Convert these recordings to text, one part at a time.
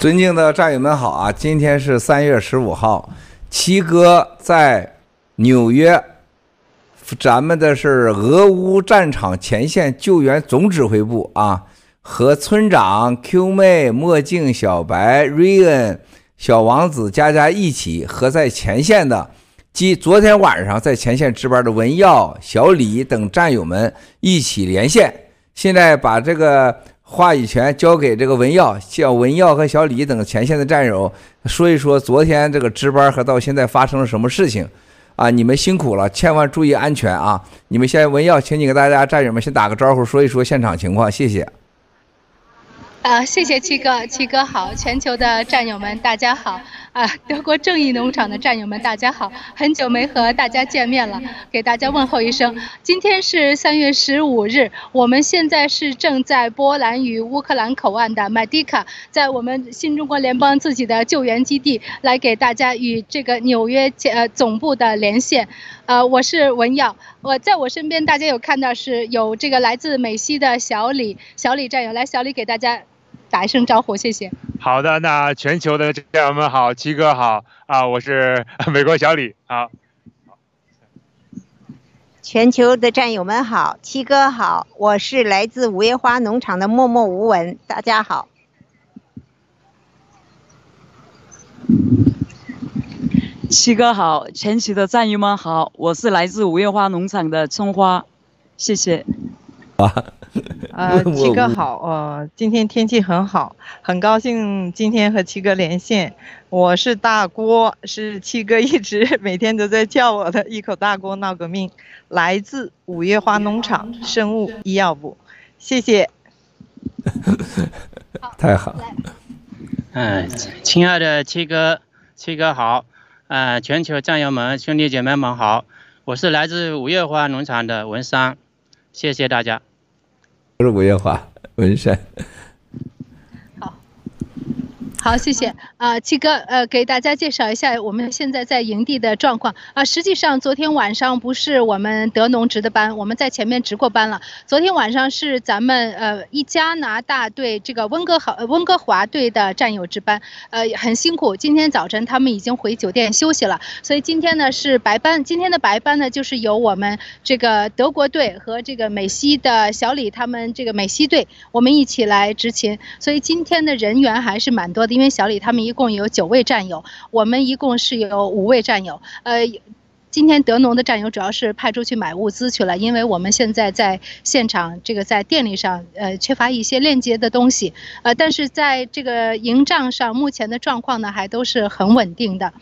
尊敬的战友们好啊！今天是三月十五号，七哥在纽约，咱们的是俄乌战场前线救援总指挥部啊，和村长 Q 妹、墨镜小白、瑞恩、小王子佳佳一起和在前线的，及昨天晚上在前线值班的文耀、小李等战友们一起连线，现在把这个。话语权交给这个文耀，叫文耀和小李等前线的战友说一说昨天这个值班和到现在发生了什么事情，啊，你们辛苦了，千万注意安全啊！你们先文耀，请你给大家战友们先打个招呼，说一说现场情况，谢谢。啊，谢谢七哥，七哥好，全球的战友们大家好。啊，德国正义农场的战友们，大家好！很久没和大家见面了，给大家问候一声。今天是三月十五日，我们现在是正在波兰与乌克兰口岸的麦迪卡，在我们新中国联邦自己的救援基地，来给大家与这个纽约呃总部的连线。呃，我是文耀，我在我身边，大家有看到是有这个来自美西的小李，小李战友，来，小李给大家。打一声招呼，谢谢。好的，那全球的战友们好，七哥好啊，我是 美国小李，好。全球的战友们好，七哥好，我是来自五月花农场的默默无闻，大家好。七哥好，全球的战友们好，我是来自五月花农场的春花，谢谢。啊。呃，七哥好，呃，今天天气很好，很高兴今天和七哥连线。我是大锅，是七哥一直每天都在叫我的一口大锅闹革命，来自五月花农场生物医药部，谢谢。太好了。嗯，亲爱的七哥，七哥好，呃，全球战友们、兄弟姐妹们好，我是来自五月花农场的文山，谢谢大家。不是五月花，文山。好，谢谢。啊，七哥，呃，给大家介绍一下我们现在在营地的状况。啊，实际上昨天晚上不是我们德农值的班，我们在前面值过班了。昨天晚上是咱们呃一加拿大队这个温哥华温哥华队的战友值班，呃，很辛苦。今天早晨他们已经回酒店休息了，所以今天呢是白班。今天的白班呢就是由我们这个德国队和这个美西的小李他们这个美西队，我们一起来执勤。所以今天的人员还是蛮多的。因为小李他们一共有九位战友，我们一共是有五位战友。呃，今天德农的战友主要是派出去买物资去了，因为我们现在在现场这个在电力上呃缺乏一些链接的东西。呃，但是在这个营帐上，目前的状况呢还都是很稳定的。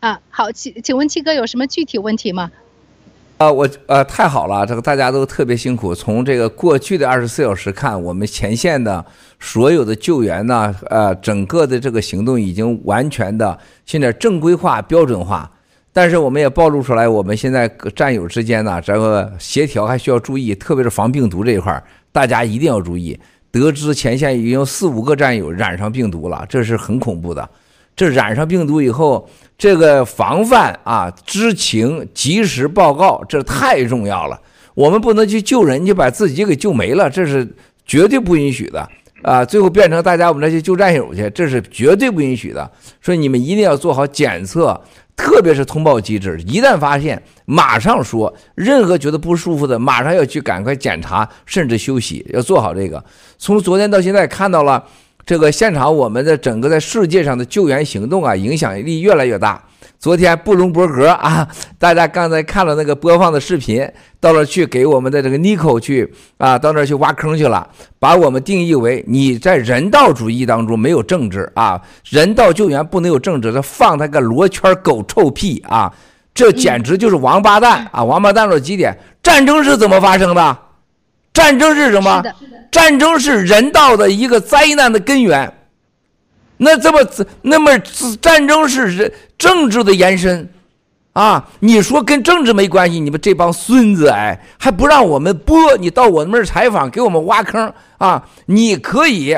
啊，好，请请问七哥有什么具体问题吗？啊，我呃太好了，这个大家都特别辛苦。从这个过去的二十四小时看，我们前线的所有的救援呢，呃，整个的这个行动已经完全的现在正规化、标准化。但是我们也暴露出来，我们现在战友之间呢，这个协调还需要注意，特别是防病毒这一块，大家一定要注意。得知前线已经有四五个战友染上病毒了，这是很恐怖的。这染上病毒以后，这个防范啊，知情及时报告，这太重要了。我们不能去救人，就把自己给救没了，这是绝对不允许的啊！最后变成大家我们再去救战友去，这是绝对不允许的。所以你们一定要做好检测，特别是通报机制，一旦发现，马上说。任何觉得不舒服的，马上要去赶快检查，甚至休息，要做好这个。从昨天到现在看到了。这个现场，我们的整个在世界上的救援行动啊，影响力越来越大。昨天布隆伯格啊，大家刚才看了那个播放的视频，到那去给我们的这个尼科去啊，到那去挖坑去了，把我们定义为你在人道主义当中没有政治啊，人道救援不能有政治，他放他个罗圈狗臭屁啊，这简直就是王八蛋啊！王八蛋到极点，战争是怎么发生的？战争是什么？战争是人道的一个灾难的根源。那这么那么战争是人政治的延伸啊？你说跟政治没关系？你们这帮孙子哎，还不让我们播？你到我们这儿采访，给我们挖坑啊？你可以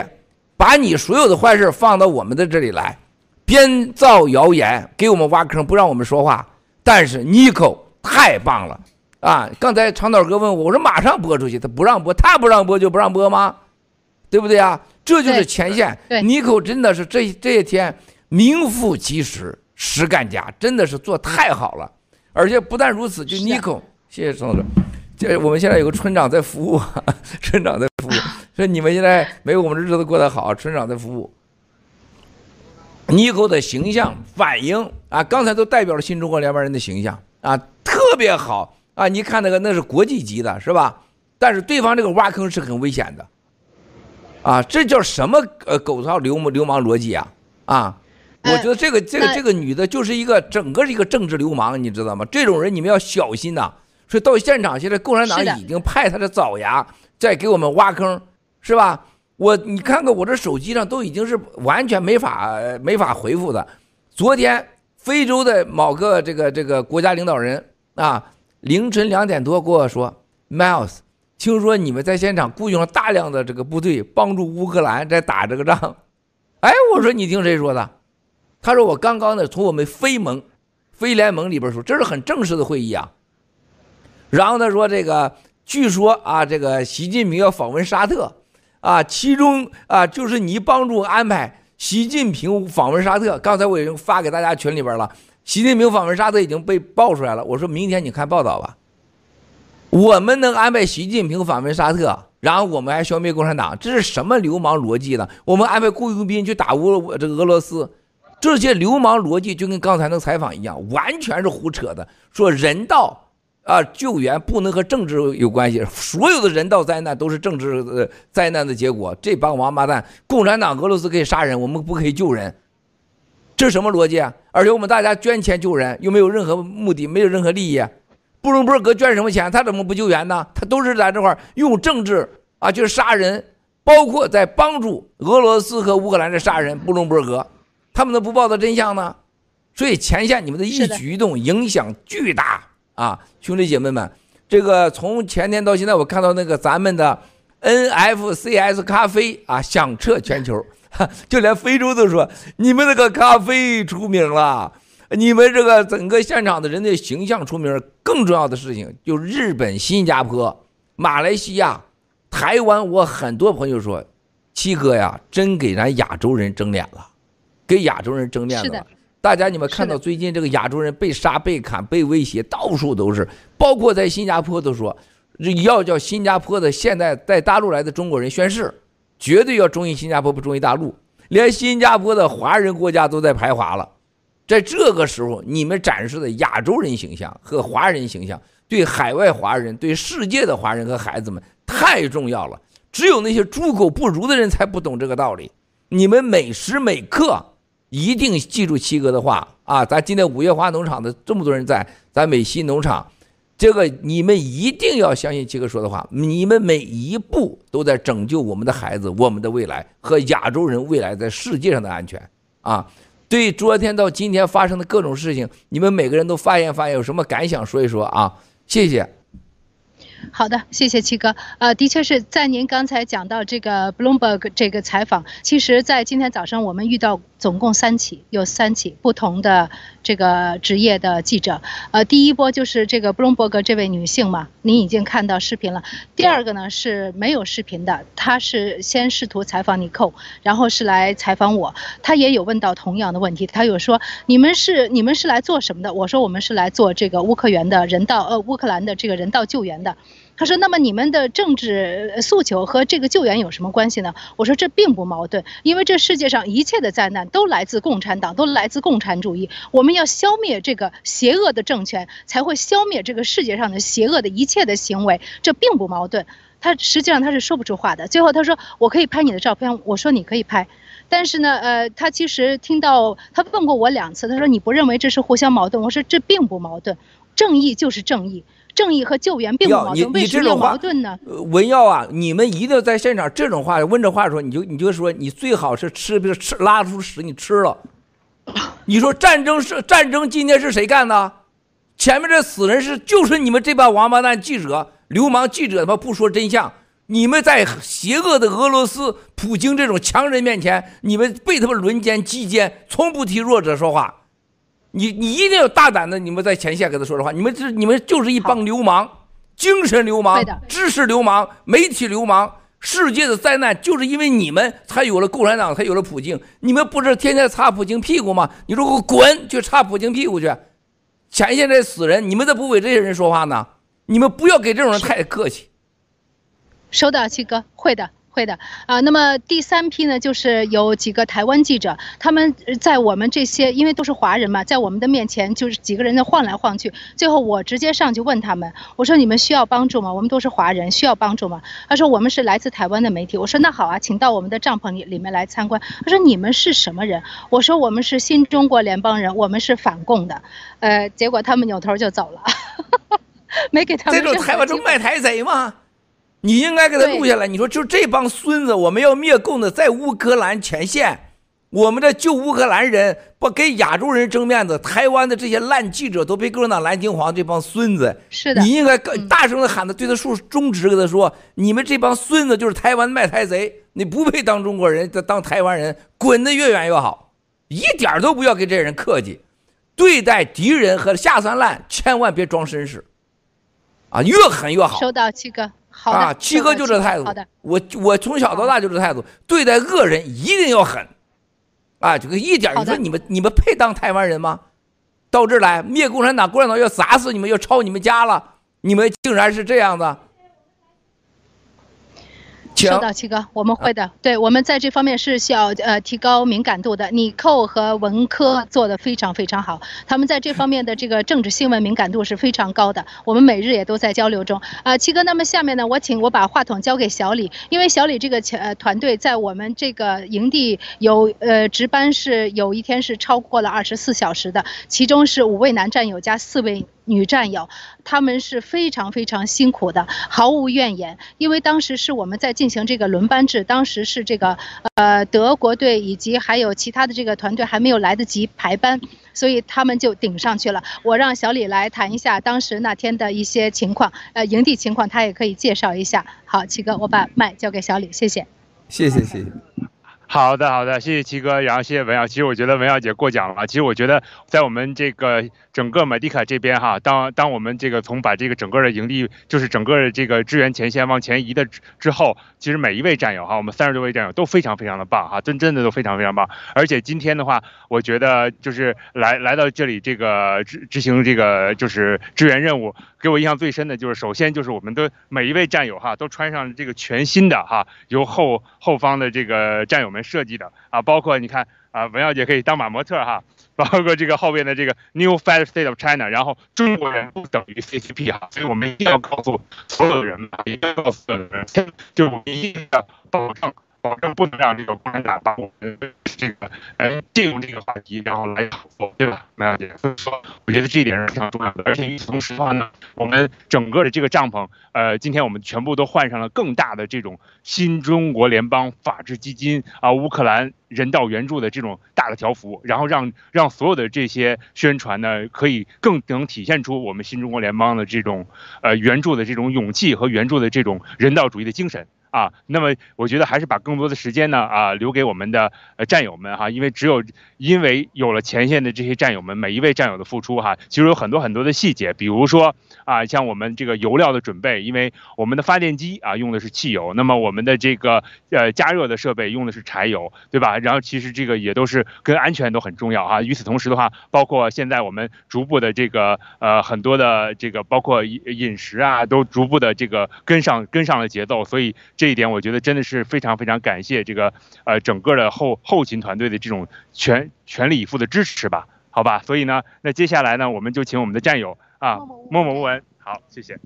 把你所有的坏事放到我们的这里来，编造谣言，给我们挖坑，不让我们说话。但是尼克太棒了。啊！刚才长岛哥问我，我说马上播出去，他不让播，他不让播就不让播吗？对不对啊？这就是前线。对，妮蔻真的是这这些天名副其实，实干家，真的是做太好了。而且不但如此，就妮蔻，谢谢宋总。这我们现在有个村长在服务，村长在服务。所以你们现在没有我们日子过得好，村长在服务。妮蔻的形象反应啊，刚才都代表了新中国联邦人的形象啊，特别好啊！你看那个那是国际级的，是吧？但是对方这个挖坑是很危险的，啊，这叫什么呃狗操流流氓逻辑啊？啊，我觉得这个这个这个女的就是一个整个是一个政治流氓，你知道吗？这种人你们要小心呐！所以到现场，现在共产党已经派他的爪牙在给我们挖坑，是吧？我你看看我这手机上都已经是完全没法没法回复的。昨天非洲的某个这个这个国家领导人啊，凌晨两点多跟我说，Miles，听说你们在现场雇佣了大量的这个部队帮助乌克兰在打这个仗。哎，我说你听谁说的？他说我刚刚呢从我们非盟非联盟里边说，这是很正式的会议啊。然后他说这个据说啊，这个习近平要访问沙特。啊，其中啊，就是你帮助安排习近平访问沙特。刚才我已经发给大家群里边了，习近平访问沙特已经被爆出来了。我说明天你看报道吧。我们能安排习近平访问沙特，然后我们还消灭共产党，这是什么流氓逻辑呢？我们安排雇佣兵去打乌这个俄罗斯，这些流氓逻辑就跟刚才那采访一样，完全是胡扯的。说人道。啊，救援不能和政治有关系，所有的人道灾难都是政治呃灾难的结果。这帮王八蛋，共产党、俄罗斯可以杀人，我们不可以救人，这是什么逻辑啊？而且我们大家捐钱救人，又没有任何目的，没有任何利益。布隆伯格捐什么钱？他怎么不救援呢？他都是在这块用政治啊，就是杀人，包括在帮助俄罗斯和乌克兰的杀人。布隆伯格，他们能不报道真相呢？所以前线你们的一举一动影响巨大。啊，兄弟姐妹们，这个从前天到现在，我看到那个咱们的 NFCS 咖啡啊响彻全球，就连非洲都说你们那个咖啡出名了，你们这个整个现场的人的形象出名。更重要的事情，就日本、新加坡、马来西亚、台湾，我很多朋友说，七哥呀，真给咱亚洲人争脸了，给亚洲人争面子了。大家，你们看到最近这个亚洲人被杀、被砍、被威胁，到处都是，包括在新加坡都说，要叫新加坡的现在在大陆来的中国人宣誓，绝对要忠于新加坡，不忠于大陆。连新加坡的华人国家都在排华了。在这个时候，你们展示的亚洲人形象和华人形象，对海外华人、对世界的华人和孩子们太重要了。只有那些猪狗不如的人才不懂这个道理。你们每时每刻。一定记住七哥的话啊！咱今天五月花农场的这么多人在，咱美西农场，这个你们一定要相信七哥说的话。你们每一步都在拯救我们的孩子、我们的未来和亚洲人未来在世界上的安全啊！对昨天到今天发生的各种事情，你们每个人都发言发言，有什么感想说一说啊？谢谢。好的，谢谢七哥。呃，的确是在您刚才讲到这个 Bloomberg 这个采访，其实，在今天早上我们遇到总共三起，有三起不同的这个职业的记者。呃，第一波就是这个布隆伯格这位女性嘛，您已经看到视频了。第二个呢是没有视频的，她是先试图采访尼寇，然后是来采访我。她也有问到同样的问题，她有说你们是你们是来做什么的？我说我们是来做这个乌克兰的人道呃乌克兰的这个人道救援的。他说：“那么你们的政治诉求和这个救援有什么关系呢？”我说：“这并不矛盾，因为这世界上一切的灾难都来自共产党，都来自共产主义。我们要消灭这个邪恶的政权，才会消灭这个世界上的邪恶的一切的行为，这并不矛盾。”他实际上他是说不出话的。最后他说：“我可以拍你的照片。”我说：“你可以拍。”但是呢，呃，他其实听到他问过我两次，他说：“你不认为这是互相矛盾？”我说：“这并不矛盾，正义就是正义。”正义和救援并不矛盾，为什么有矛盾呢？文耀啊，你们一定要在现场这种话问这话的时候，你就你就说你最好是吃，比如吃拉出屎你吃了。你说战争是战争，今天是谁干的？前面这死人是就是你们这帮王八蛋记者、流氓记者，他妈不说真相。你们在邪恶的俄罗斯普京这种强人面前，你们被他们轮奸击奸，从不替弱者说话。你你一定要大胆的，你们在前线跟他说的话，你们这你们就是一帮流氓，精神流氓、知识流氓、媒体流氓、世界的灾难就是因为你们才有了共产党，才有了普京。你们不是天天擦普京屁股吗？你说我滚去擦普京屁股去！前线这死人，你们都不为这些人说话呢？你们不要给这种人太客气。收到，七哥，会的。会的啊，那么第三批呢，就是有几个台湾记者，他们在我们这些，因为都是华人嘛，在我们的面前就是几个人在晃来晃去，最后我直接上去问他们，我说你们需要帮助吗？我们都是华人，需要帮助吗？他说我们是来自台湾的媒体。我说那好啊，请到我们的帐篷里里面来参观。他说你们是什么人？我说我们是新中国联邦人，我们是反共的。呃，结果他们扭头就走了，没给他们。这种台湾中卖台贼吗？你应该给他录下来。你说，就这帮孙子，我们要灭共的，在乌克兰前线，我们的救乌克兰人不给亚洲人争面子，台湾的这些烂记者都被共产党蓝金黄这帮孙子。是的，你应该大声的喊他，对他竖中指，跟他说：“你们这帮孙子就是台湾卖台贼，你不配当中国人，当台湾人，滚得越远越好，一点都不要跟这些人客气，对待敌人和下三滥，千万别装绅士，啊，越狠越好。”收到，七哥。啊，七哥就这态度。好的，我我从小到大就这态度，对待恶人一定要狠，啊，这个一点，你说你们你们配当台湾人吗？到这儿来灭共产党，共产党要砸死你们，要抄你们家了，你们竟然是这样的。收到，七哥，我们会的。对，我们在这方面是需要呃提高敏感度的。你寇和文科做的非常非常好，他们在这方面的这个政治新闻敏感度是非常高的。我们每日也都在交流中。啊、呃，七哥，那么下面呢，我请我把话筒交给小李，因为小李这个呃团队在我们这个营地有呃值班是有一天是超过了二十四小时的，其中是五位男战友加四位。女战友，他们是非常非常辛苦的，毫无怨言。因为当时是我们在进行这个轮班制，当时是这个呃德国队以及还有其他的这个团队还没有来得及排班，所以他们就顶上去了。我让小李来谈一下当时那天的一些情况，呃，营地情况，他也可以介绍一下。好，七哥，我把麦交给小李，谢谢。谢谢谢谢。好的好的，谢谢七哥，然后谢谢文耀。其实我觉得文耀姐过奖了。其实我觉得在我们这个。整个马蒂卡这边哈，当当我们这个从把这个整个的营地，就是整个的这个支援前线往前移的之后，其实每一位战友哈，我们三十多位战友都非常非常的棒哈，真真的都非常非常棒。而且今天的话，我觉得就是来来到这里这个执执行这个就是支援任务，给我印象最深的就是首先就是我们的每一位战友哈，都穿上这个全新的哈，由后后方的这个战友们设计的啊，包括你看啊，文耀姐可以当马模特哈。包括这个后边的这个 New Federal State of China，然后中国人不等于 CCP 哈，所以我们一定要告诉所有人，一定要告诉所有人，就是我们一定要保证。保证不能让这个共产党把我们这个呃借用这个话题，然后来炒作，对吧，梅小姐？所以说，我觉得这一点是非常重要的。而且与此同时的话呢，我们整个的这个帐篷，呃，今天我们全部都换上了更大的这种新中国联邦法治基金啊，乌克兰人道援助的这种大的条幅，然后让让所有的这些宣传呢，可以更能体现出我们新中国联邦的这种呃援助的这种勇气和援助的这种人道主义的精神。啊，那么我觉得还是把更多的时间呢啊留给我们的呃战友们哈，因为只有因为有了前线的这些战友们，每一位战友的付出哈，其实有很多很多的细节，比如说啊，像我们这个油料的准备，因为我们的发电机啊用的是汽油，那么我们的这个呃加热的设备用的是柴油，对吧？然后其实这个也都是跟安全都很重要啊。与此同时的话，包括现在我们逐步的这个呃很多的这个包括饮饮食啊，都逐步的这个跟上跟上了节奏，所以。这一点我觉得真的是非常非常感谢这个呃整个的后后勤团队的这种全全力以赴的支持吧，好吧，所以呢，那接下来呢，我们就请我们的战友啊，默默无闻，好，谢谢。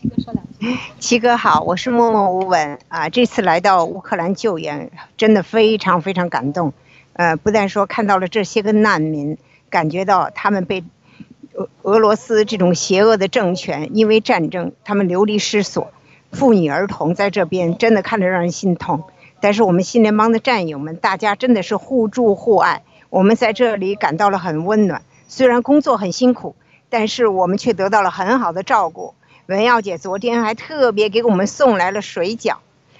七哥说两句。七哥好，我是默默无闻啊，这次来到乌克兰救援，真的非常非常感动，呃，不但说看到了这些个难民，感觉到他们被俄俄罗斯这种邪恶的政权因为战争，他们流离失所。妇女儿童在这边真的看着让人心痛，但是我们新联邦的战友们，大家真的是互助互爱，我们在这里感到了很温暖。虽然工作很辛苦，但是我们却得到了很好的照顾。文耀姐昨天还特别给我们送来了水饺，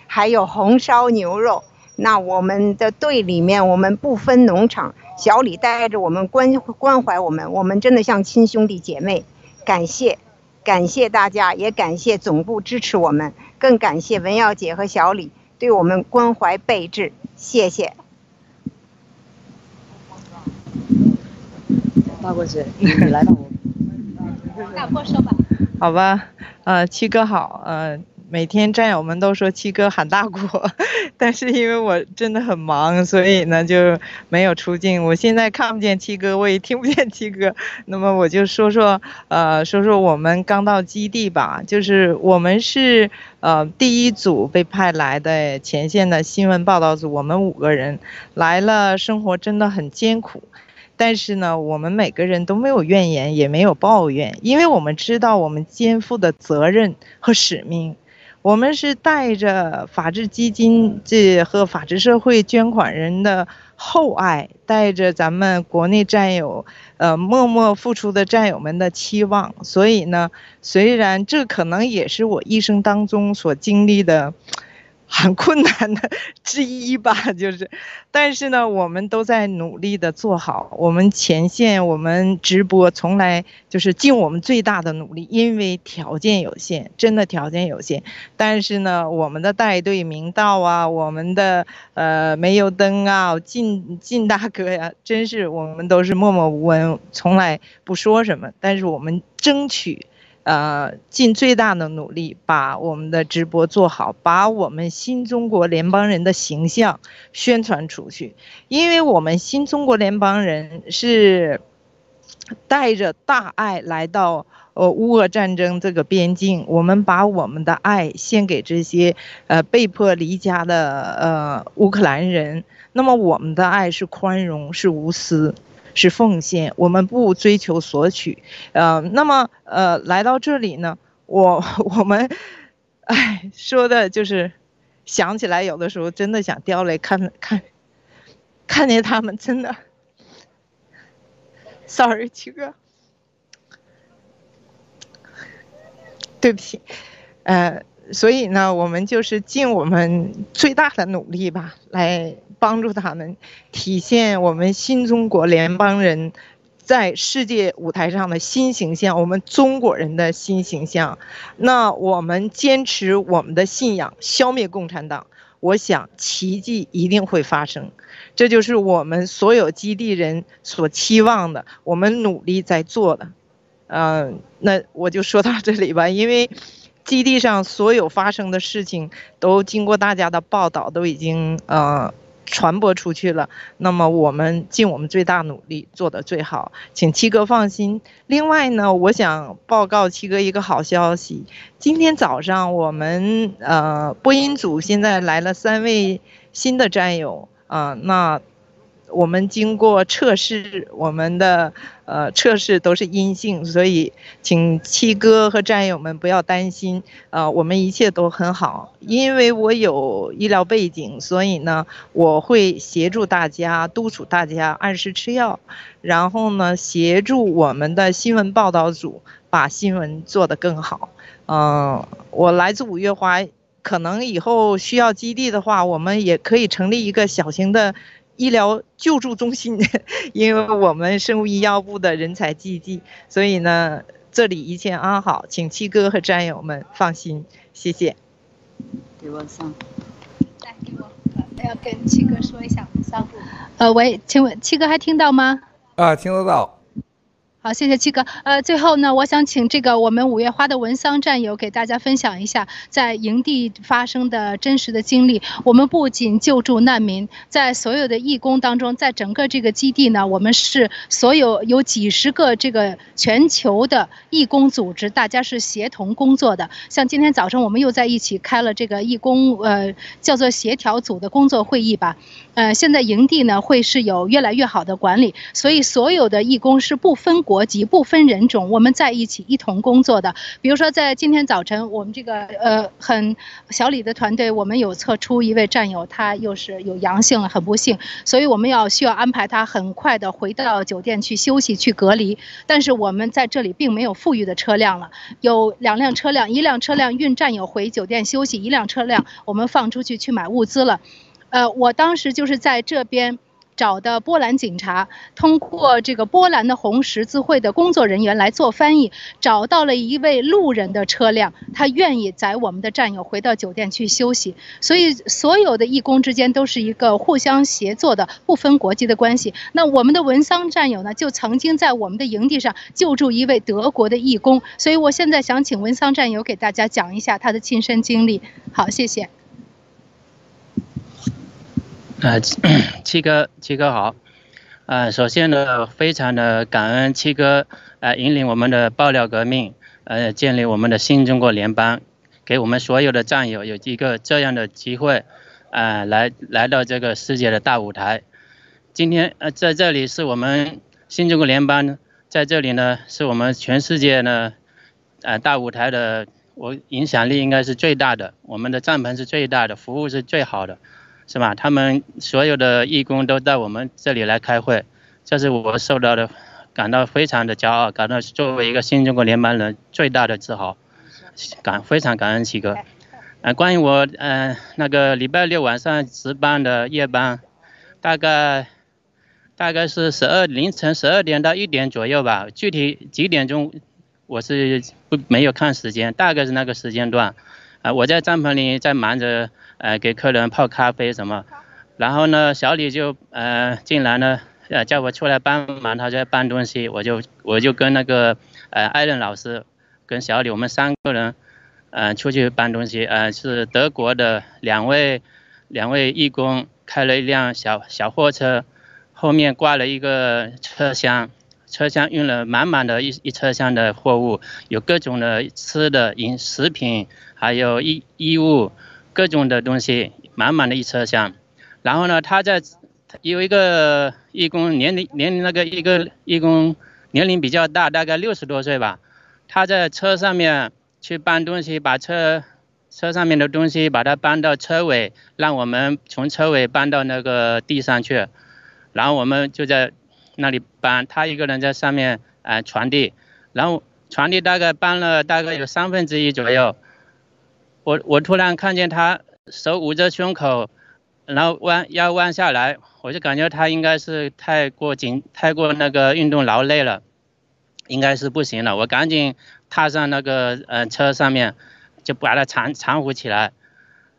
还有红烧牛肉。那我们的队里面，我们不分农场，小李带着我们关关怀我们，我们真的像亲兄弟姐妹。感谢。感谢大家，也感谢总部支持我们。更感谢文耀姐和小李对我们关怀备至，谢谢。大过姐，你来吧，我大过说吧。好吧，呃，七哥好，呃。每天战友们都说七哥喊大过，但是因为我真的很忙，所以呢就没有出镜。我现在看不见七哥，我也听不见七哥，那么我就说说，呃，说说我们刚到基地吧。就是我们是呃第一组被派来的前线的新闻报道组，我们五个人来了，生活真的很艰苦。但是呢，我们每个人都没有怨言，也没有抱怨，因为我们知道我们肩负的责任和使命。我们是带着法治基金这和法治社会捐款人的厚爱，带着咱们国内战友，呃，默默付出的战友们的期望。所以呢，虽然这可能也是我一生当中所经历的。很困难的 之一吧，就是，但是呢，我们都在努力的做好。我们前线，我们直播，从来就是尽我们最大的努力，因为条件有限，真的条件有限。但是呢，我们的带队明道啊，我们的呃煤油灯啊，晋晋大哥呀，真是我们都是默默无闻，从来不说什么。但是我们争取。呃，尽最大的努力把我们的直播做好，把我们新中国联邦人的形象宣传出去。因为我们新中国联邦人是带着大爱来到呃乌俄战争这个边境，我们把我们的爱献给这些呃被迫离家的呃乌克兰人。那么我们的爱是宽容，是无私。是奉献，我们不追求索取，呃，那么呃，来到这里呢，我 我们，哎，说的就是，想起来有的时候真的想掉泪，看看，看见他们真的，sorry，七哥，对不起，呃。所以呢，我们就是尽我们最大的努力吧，来帮助他们体现我们新中国联邦人在世界舞台上的新形象，我们中国人的新形象。那我们坚持我们的信仰，消灭共产党，我想奇迹一定会发生。这就是我们所有基地人所期望的，我们努力在做的。嗯，那我就说到这里吧，因为。基地上所有发生的事情都经过大家的报道，都已经呃传播出去了。那么我们尽我们最大努力做得最好，请七哥放心。另外呢，我想报告七哥一个好消息：今天早上我们呃播音组现在来了三位新的战友啊、呃，那。我们经过测试，我们的呃测试都是阴性，所以请七哥和战友们不要担心，呃，我们一切都很好。因为我有医疗背景，所以呢，我会协助大家，督促大家按时吃药，然后呢，协助我们的新闻报道组把新闻做得更好。嗯、呃，我来自五月花，可能以后需要基地的话，我们也可以成立一个小型的。医疗救助中心，因为我们生物医药部的人才济济，所以呢，这里一切安好，请七哥和战友们放心，谢谢。给我上。来，给我，要跟七哥说一下上。呃，喂，请问七哥还听到吗？啊，听得到。好，谢谢七哥。呃，最后呢，我想请这个我们五月花的文桑战友给大家分享一下在营地发生的真实的经历。我们不仅救助难民，在所有的义工当中，在整个这个基地呢，我们是所有有几十个这个全球的义工组织，大家是协同工作的。像今天早上我们又在一起开了这个义工，呃，叫做协调组的工作会议吧。呃，现在营地呢会是有越来越好的管理，所以所有的义工是不分国籍、不分人种，我们在一起一同工作的。比如说，在今天早晨，我们这个呃很小李的团队，我们有测出一位战友，他又是有阳性了，很不幸，所以我们要需要安排他很快的回到酒店去休息、去隔离。但是我们在这里并没有富裕的车辆了，有两辆车辆，一辆车辆运战友回酒店休息，一辆车辆我们放出去去买物资了。呃，我当时就是在这边，找的波兰警察，通过这个波兰的红十字会的工作人员来做翻译，找到了一位路人的车辆，他愿意载我们的战友回到酒店去休息。所以，所有的义工之间都是一个互相协作的、不分国籍的关系。那我们的文桑战友呢，就曾经在我们的营地上救助一位德国的义工。所以我现在想请文桑战友给大家讲一下他的亲身经历。好，谢谢。呃，七哥，七哥好。呃，首先呢，非常的感恩七哥，呃，引领我们的爆料革命，呃，建立我们的新中国联邦，给我们所有的战友有一个这样的机会，呃，来来到这个世界的大舞台。今天呃，在这里是我们新中国联邦，在这里呢，是我们全世界呢，呃，大舞台的，我影响力应该是最大的，我们的帐篷是最大的，服务是最好的。是吧？他们所有的义工都到我们这里来开会，这是我受到的，感到非常的骄傲，感到作为一个新中国联邦人最大的自豪，感非常感恩七哥。呃，关于我呃那个礼拜六晚上值班的夜班，大概大概是十二凌晨十二点到一点左右吧，具体几点钟我是不没有看时间，大概是那个时间段。啊，我在帐篷里在忙着，呃，给客人泡咖啡什么，然后呢，小李就呃进来呢，呃叫我出来帮忙，他在搬东西，我就我就跟那个呃艾伦老师跟小李我们三个人，呃出去搬东西，呃是德国的两位两位义工开了一辆小小货车，后面挂了一个车厢。车厢运了满满的一一车厢的货物，有各种的吃的饮食品，还有衣衣物，各种的东西，满满的一车厢。然后呢，他在有一个义工年龄年龄那个一个义工年龄比较大，大概六十多岁吧。他在车上面去搬东西，把车车上面的东西把它搬到车尾，让我们从车尾搬到那个地上去。然后我们就在。那里搬，他一个人在上面呃传递，然后传递大概搬了大概有三分之一左右，我我突然看见他手捂着胸口，然后弯腰弯下来，我就感觉他应该是太过紧，太过那个运动劳累了，应该是不行了。我赶紧踏上那个呃车上面，就把他搀搀扶起来，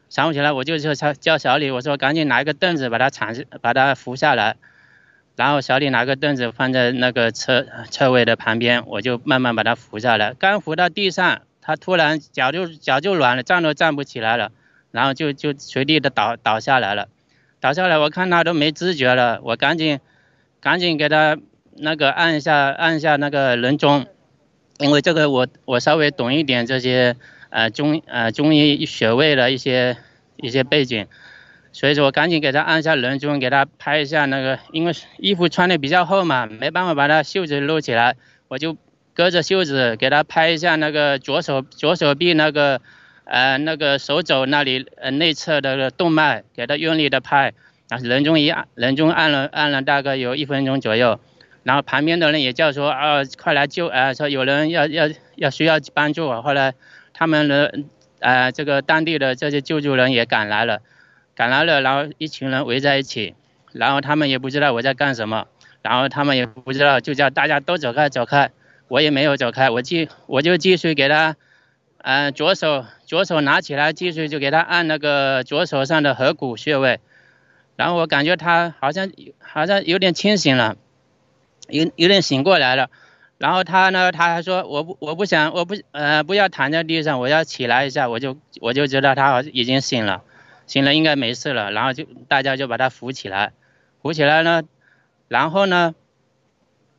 搀扶起来，我就叫叫小李，我说赶紧拿一个凳子把他搀把他扶下来。然后小李拿个凳子放在那个车车尾的旁边，我就慢慢把他扶下来。刚扶到地上，他突然脚就脚就软了，站都站不起来了，然后就就随地的倒倒下来了。倒下来，我看他都没知觉了，我赶紧赶紧给他那个按一下按一下那个人中，因为这个我我稍微懂一点这些呃中呃中医穴位的一些一些背景。所以说我赶紧给他按一下人中，给他拍一下那个，因为衣服穿的比较厚嘛，没办法把他袖子露起来，我就隔着袖子给他拍一下那个左手左手臂那个，呃那个手肘那里呃内侧的动脉，给他用力的拍，然后人中一按，人中按了按了大概有一分钟左右，然后旁边的人也叫说啊快来救啊，说有人要要要需要帮助，后来他们的呃这个当地的这些救助人也赶来了。赶来了，然后一群人围在一起，然后他们也不知道我在干什么，然后他们也不知道，就叫大家都走开走开，我也没有走开，我继我就继续给他，嗯、呃，左手左手拿起来，继续就给他按那个左手上的合谷穴位，然后我感觉他好像好像有点清醒了，有有点醒过来了，然后他呢，他还说我不我不想我不呃不要躺在地上，我要起来一下，我就我就知道他好像已经醒了。醒了，应该没事了，然后就大家就把他扶起来，扶起来呢，然后呢，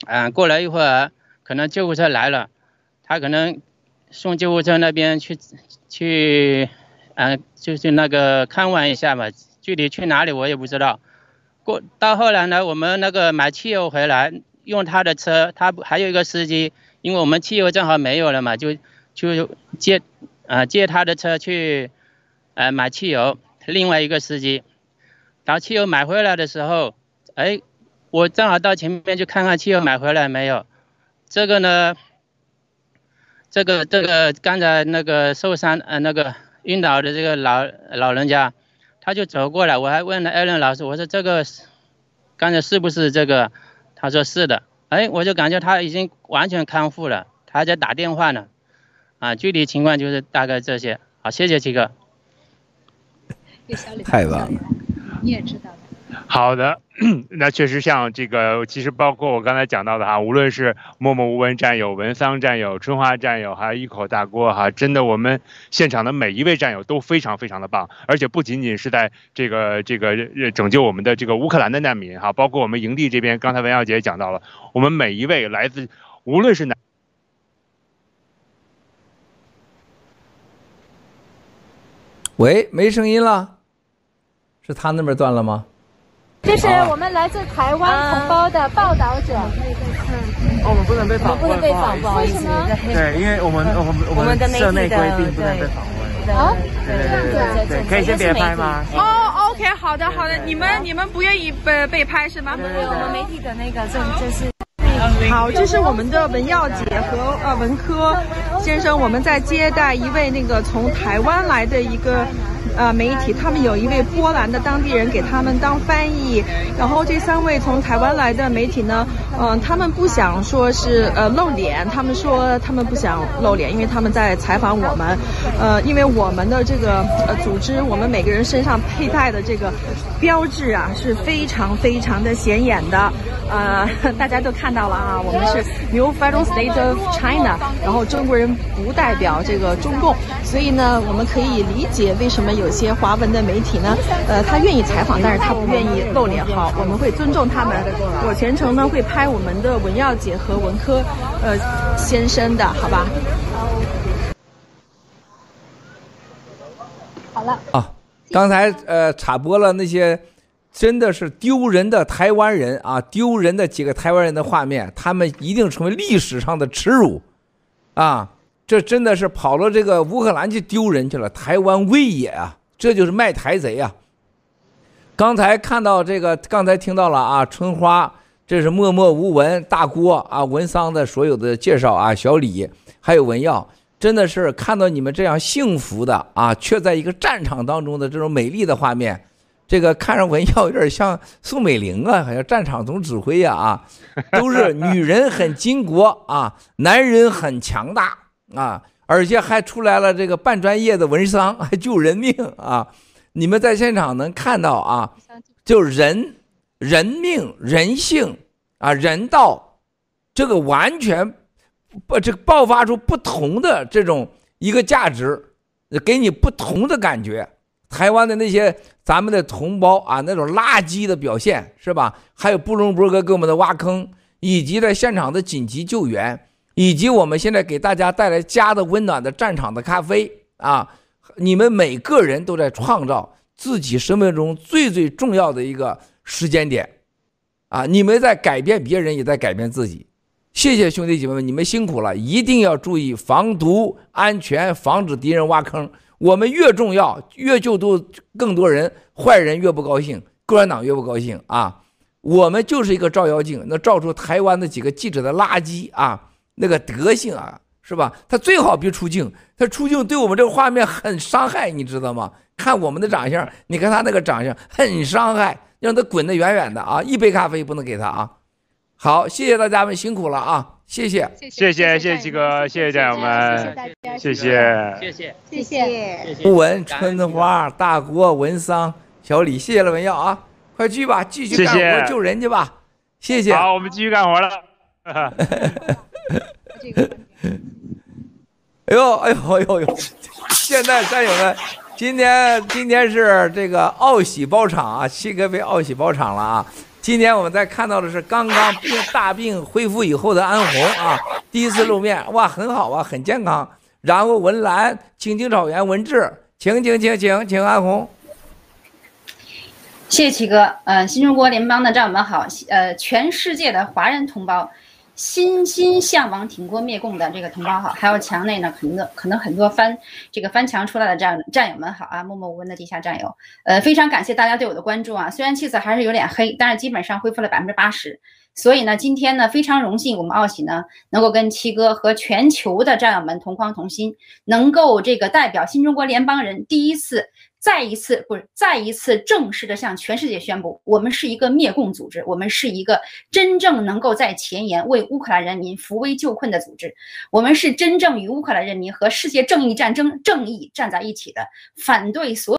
嗯、过了一会儿，可能救护车来了，他可能送救护车那边去去，嗯、就是那个看望一下嘛，具体去哪里我也不知道。过到后来呢，我们那个买汽油回来，用他的车，他还有一个司机，因为我们汽油正好没有了嘛，就就借啊、呃、借他的车去，呃买汽油。另外一个司机，然后汽油买回来的时候，哎，我正好到前面去看看汽油买回来没有。这个呢，这个这个刚才那个受伤呃那个晕倒的这个老老人家，他就走过来，我还问了艾伦老师，我说这个刚才是不是这个？他说是的，哎，我就感觉他已经完全康复了，他还在打电话呢，啊，具体情况就是大概这些。好，谢谢七哥。太棒了，你也知道。好的，那确实像这个，其实包括我刚才讲到的哈，无论是默默无闻战友、文桑战友、春花战友，还有一口大锅哈，真的我们现场的每一位战友都非常非常的棒，而且不仅仅是在这个这个拯救我们的这个乌克兰的难民哈，包括我们营地这边，刚才文耀姐也讲到了，我们每一位来自无论是哪，喂，没声音了，是他那边断了吗？这是我们来自台湾同胞的报道者。哦，我们不能被访问，不能被访问，为什么？对，因为我们我们我们社内规定不能被访问。哦，对对对，可以先别拍吗？哦，OK，好的好的，你们你们不愿意被被拍是吗？对，我们媒体的那个这这是。好，这是我们的文耀姐和呃文科先生，我们在接待一位那个从台湾来的一个。呃，媒体他们有一位波兰的当地人给他们当翻译，然后这三位从台湾来的媒体呢，嗯、呃，他们不想说是呃露脸，他们说他们不想露脸，因为他们在采访我们，呃，因为我们的这个呃组织，我们每个人身上佩戴的这个标志啊是非常非常的显眼的，呃，大家都看到了啊，我们是 New Federal State of China，然后中国人不代表这个中共，所以呢，我们可以理解为什么。有些华文的媒体呢，呃，他愿意采访，但是他不愿意露脸。好，我们会尊重他们。我全程呢会拍我们的文耀姐和文科，呃，先生的，好吧？好了。啊，刚才呃插播了那些真的是丢人的台湾人啊，丢人的几个台湾人的画面，他们一定成为历史上的耻辱，啊。这真的是跑到这个乌克兰去丢人去了，台湾为也啊！这就是卖台贼啊！刚才看到这个，刚才听到了啊，春花，这是默默无闻大郭啊，文桑的所有的介绍啊，小李还有文耀，真的是看到你们这样幸福的啊，却在一个战场当中的这种美丽的画面，这个看着文耀有点像宋美龄啊，好像战场总指挥呀啊，都是女人很巾帼啊，男人很强大。啊，而且还出来了这个半专业的文商，还救人命啊！你们在现场能看到啊，就人、人命、人性啊，人道，这个完全不这个爆发出不同的这种一个价值，给你不同的感觉。台湾的那些咱们的同胞啊，那种垃圾的表现是吧？还有布隆伯格给我们的挖坑，以及在现场的紧急救援。以及我们现在给大家带来家的温暖的战场的咖啡啊，你们每个人都在创造自己生命中最最重要的一个时间点，啊，你们在改变别人，也在改变自己。谢谢兄弟姐妹们，你们辛苦了，一定要注意防毒安全，防止敌人挖坑。我们越重要，越救助更多人，坏人越不高兴，共产党越不高兴啊。我们就是一个照妖镜，能照出台湾的几个记者的垃圾啊。那个德性啊，是吧？他最好别出镜，他出镜对我们这个画面很伤害，你知道吗？看我们的长相，你看他那个长相很伤害，让他滚得远远的啊！一杯咖啡不能给他啊！好，谢谢大家们辛苦了啊！谢谢，谢谢，谢谢七哥，谢谢战友们，谢谢大家，谢谢，谢谢，谢谢。不闻春花大锅文桑小李，谢谢了文耀啊！快去吧，继续干活救人去吧！谢谢。好，我们继续干活了。哎呦哎呦哎呦呦！现在战友们，今天今天是这个奥喜包场啊，七哥被奥喜包场了啊！今天我们在看到的是刚刚病大病恢复以后的安红啊，第一次露面，哇，很好啊，很健康。然后文兰、青青草原文志，请请请请请安红。谢谢七哥，嗯、呃，新中国联邦的战友们好，呃，全世界的华人同胞。心心向往挺过灭共的这个同胞好，还有墙内呢，可能可能很多翻这个翻墙出来的战战友们好啊，默默无闻的地下战友，呃，非常感谢大家对我的关注啊，虽然气色还是有点黑，但是基本上恢复了百分之八十，所以呢，今天呢非常荣幸，我们奥喜呢能够跟七哥和全球的战友们同框同心，能够这个代表新中国联邦人第一次再一次不是再一次正式的向全世界宣布，我们是一个灭共组织，我们是一个真正能够在前沿为乌克兰人民扶危救困的组织，我们是真正与乌克兰人民和世界正义战争正义站在一起的，反对所。